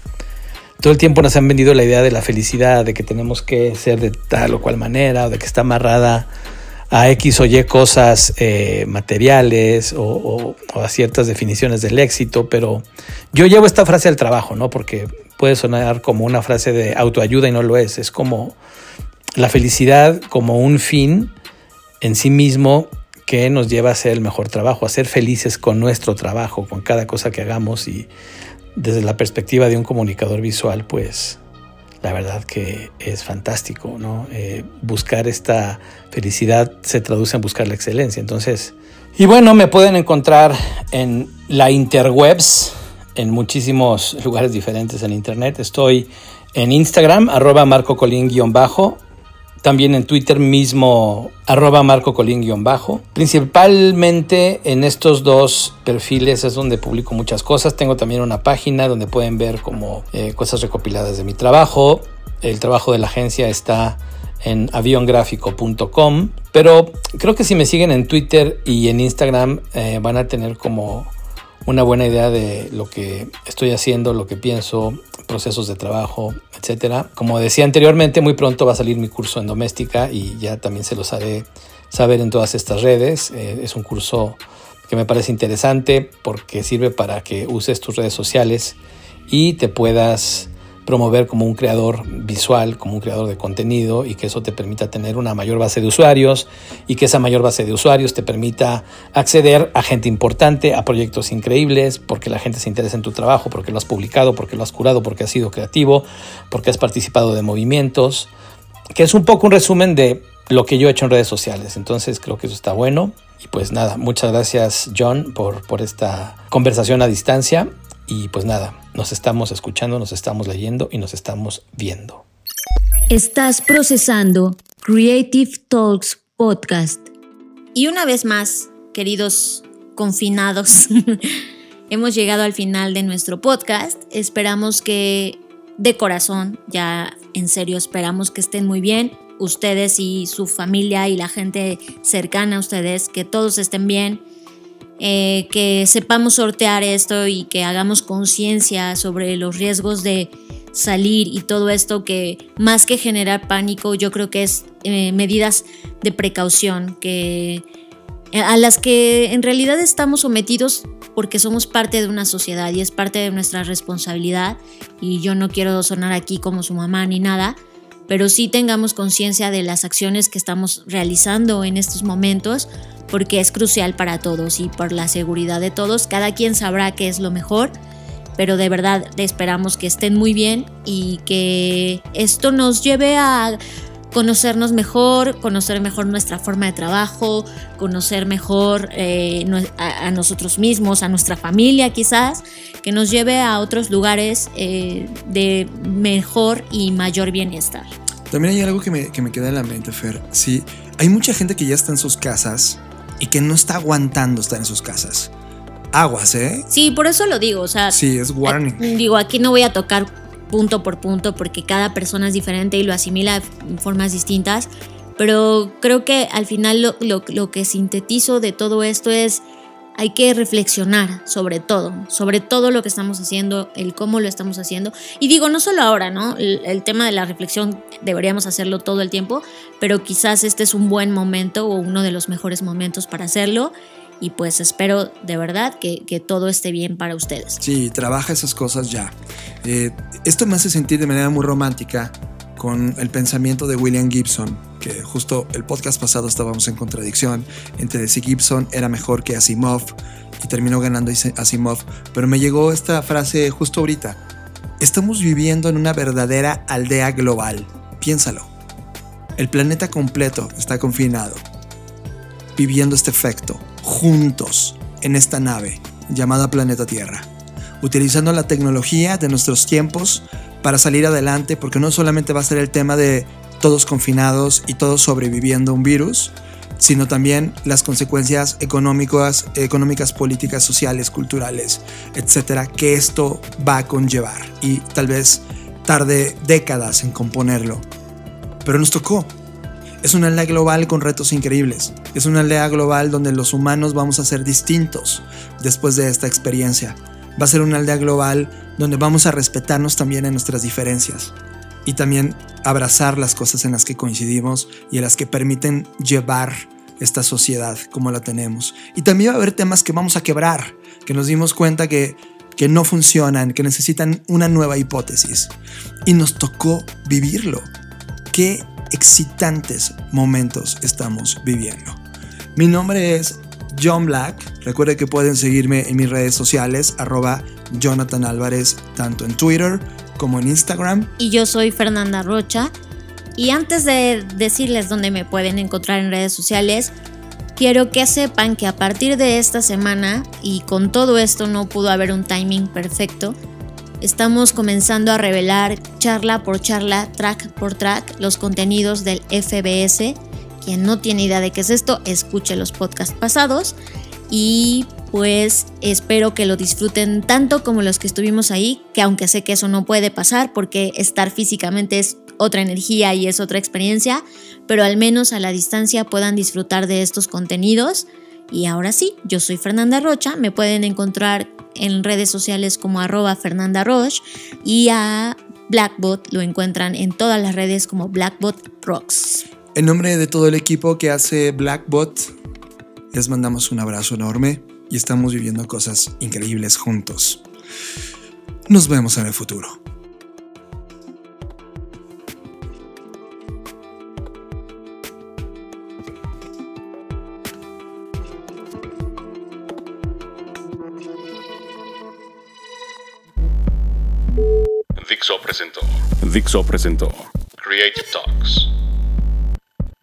Todo el tiempo nos han vendido la idea de la felicidad, de que tenemos que ser de tal o cual manera, o de que está amarrada a X o Y cosas eh, materiales o, a ciertas definiciones del éxito, pero yo llevo esta frase al trabajo, ¿no? Porque puede sonar como una frase de autoayuda y no lo es. Es como la felicidad como un fin en sí mismo que nos lleva a hacer el mejor trabajo, a ser felices con nuestro trabajo, con cada cosa que hagamos y desde la perspectiva de un comunicador visual, pues la verdad que es fantástico, ¿no? Eh, buscar esta felicidad se traduce en buscar la excelencia. Entonces, y bueno, me pueden encontrar en la interwebs, en muchísimos lugares diferentes en internet. Estoy en Instagram, arroba marcocolín-bajo, también en Twitter mismo, arroba Marco Colín-bajo. Principalmente en estos dos perfiles es donde publico muchas cosas. Tengo también una página donde pueden ver como eh, cosas recopiladas de mi trabajo. El trabajo de la agencia está en aviongráfico.com. Pero creo que si me siguen en Twitter y en Instagram eh, van a tener como una buena idea de lo que estoy haciendo, lo que pienso, procesos de trabajo, etcétera. Como decía anteriormente, muy pronto va a salir mi curso en doméstica y ya también se los haré saber en todas estas redes. Eh, es un curso que me parece interesante porque sirve para que uses tus redes sociales y te puedas promover como un creador visual, como un creador de contenido y que eso te permita tener una mayor base de usuarios y que esa mayor base de usuarios te permita acceder a gente importante, a proyectos increíbles, porque la gente se interesa en tu trabajo, porque lo has publicado, porque lo has curado, porque has sido creativo, porque has participado de movimientos, que es un poco un resumen de lo que yo he hecho en redes sociales. Entonces creo que eso está bueno. Y pues nada, muchas gracias John por, por esta conversación a distancia y pues nada, nos estamos escuchando, nos estamos leyendo y nos estamos viendo. Estás procesando Creative Talks Podcast. Y una vez más, queridos confinados, hemos llegado al final de nuestro podcast. Esperamos que de corazón, ya en serio, esperamos que estén muy bien. Ustedes y su familia y la gente cercana a ustedes, que todos estén bien eh, que sepamos sortear esto y que hagamos conciencia sobre los riesgos de salir y todo esto que más que generar pánico yo creo que es eh, medidas de precaución que eh, a las que en realidad estamos sometidos porque somos parte de una sociedad y es parte de nuestra responsabilidad. Y yo no quiero sonar aquí como su mamá ni nada pero sí tengamos conciencia de las acciones que estamos realizando en estos momentos porque es crucial para todos y por la seguridad de todos. Cada quien sabrá qué es lo mejor, pero de verdad esperamos que estén muy bien y que esto nos lleve a conocernos mejor, conocer mejor nuestra forma de trabajo, conocer mejor eh, a, nosotros mismos, a nuestra familia quizás, que nos lleve a otros lugares eh, de mejor y mayor bienestar. También hay algo que me, que me queda en la mente, Fer. Sí, hay mucha gente que ya está en sus casas y que no está aguantando estar en sus casas. Aguas, ¿eh? Sí, por eso lo digo, o sea. Sí, es warning. Digo, aquí no voy a tocar punto por punto porque cada persona es diferente y lo asimila de formas distintas, pero creo que al final lo, lo, lo que sintetizo de todo esto es hay que reflexionar sobre todo, sobre todo lo que estamos haciendo, el cómo lo estamos haciendo. Y digo, no solo ahora, ¿no? El, tema de la reflexión deberíamos hacerlo todo el tiempo, pero quizás este es un buen momento o uno de los mejores momentos para hacerlo. Y pues espero de verdad que, todo esté bien para ustedes. Sí, trabaja esas cosas ya. Eh, esto me hace sentir de manera muy romántica con el pensamiento de William Gibson, que justo el podcast pasado estábamos en contradicción entre si Gibson era mejor que Asimov y terminó ganando Asimov, pero me llegó esta frase justo ahorita. Estamos viviendo en una verdadera aldea global, piénsalo. El planeta completo está confinado, viviendo este efecto, juntos, en esta nave llamada planeta Tierra, utilizando la tecnología de nuestros tiempos para salir adelante, porque no solamente va a ser el tema de todos confinados y todos sobreviviendo a un virus, sino también las consecuencias económicas, económicas, políticas, sociales, culturales, etcétera, que esto va a conllevar y tal vez tarde décadas en componerlo. Pero nos tocó. Es una aldea global con retos increíbles. Es una aldea global donde los humanos vamos a ser distintos después de esta experiencia. Va a ser una aldea global donde vamos a respetarnos también en nuestras diferencias y también abrazar las cosas en las que coincidimos y en las que permiten llevar esta sociedad como la tenemos. Y también va a haber temas que vamos a quebrar, que nos dimos cuenta que, que no funcionan, que necesitan una nueva hipótesis. Y nos tocó vivirlo. Qué excitantes momentos estamos viviendo. Mi nombre es John Black. Recuerde que pueden seguirme en mis redes sociales, arroba Jonathan Álvarez, tanto en Twitter como en Instagram. Y yo soy Fernanda Rocha. Y antes de decirles dónde me pueden encontrar en redes sociales, quiero que sepan que a partir de esta semana, y con todo esto no pudo haber un timing perfecto, estamos comenzando a revelar charla por charla, track por track, los contenidos del FBS. Quien no tiene idea de qué es esto, escuche los podcasts pasados. Y pues espero que lo disfruten tanto como los que estuvimos ahí, que aunque sé que eso no puede pasar porque estar físicamente es otra energía y es otra experiencia, pero al menos a la distancia puedan disfrutar de estos contenidos. Y ahora sí, yo soy Fernanda Rocha, me pueden encontrar en redes sociales como arroba Fernanda Roche y a Blackbot lo encuentran en todas las redes como Blackbot Rocks. En nombre de todo el equipo que hace Blackbot, les mandamos un abrazo enorme y estamos viviendo cosas increíbles juntos. Nos vemos en el futuro. Dixo presentó Dixo presentó Creative Talks.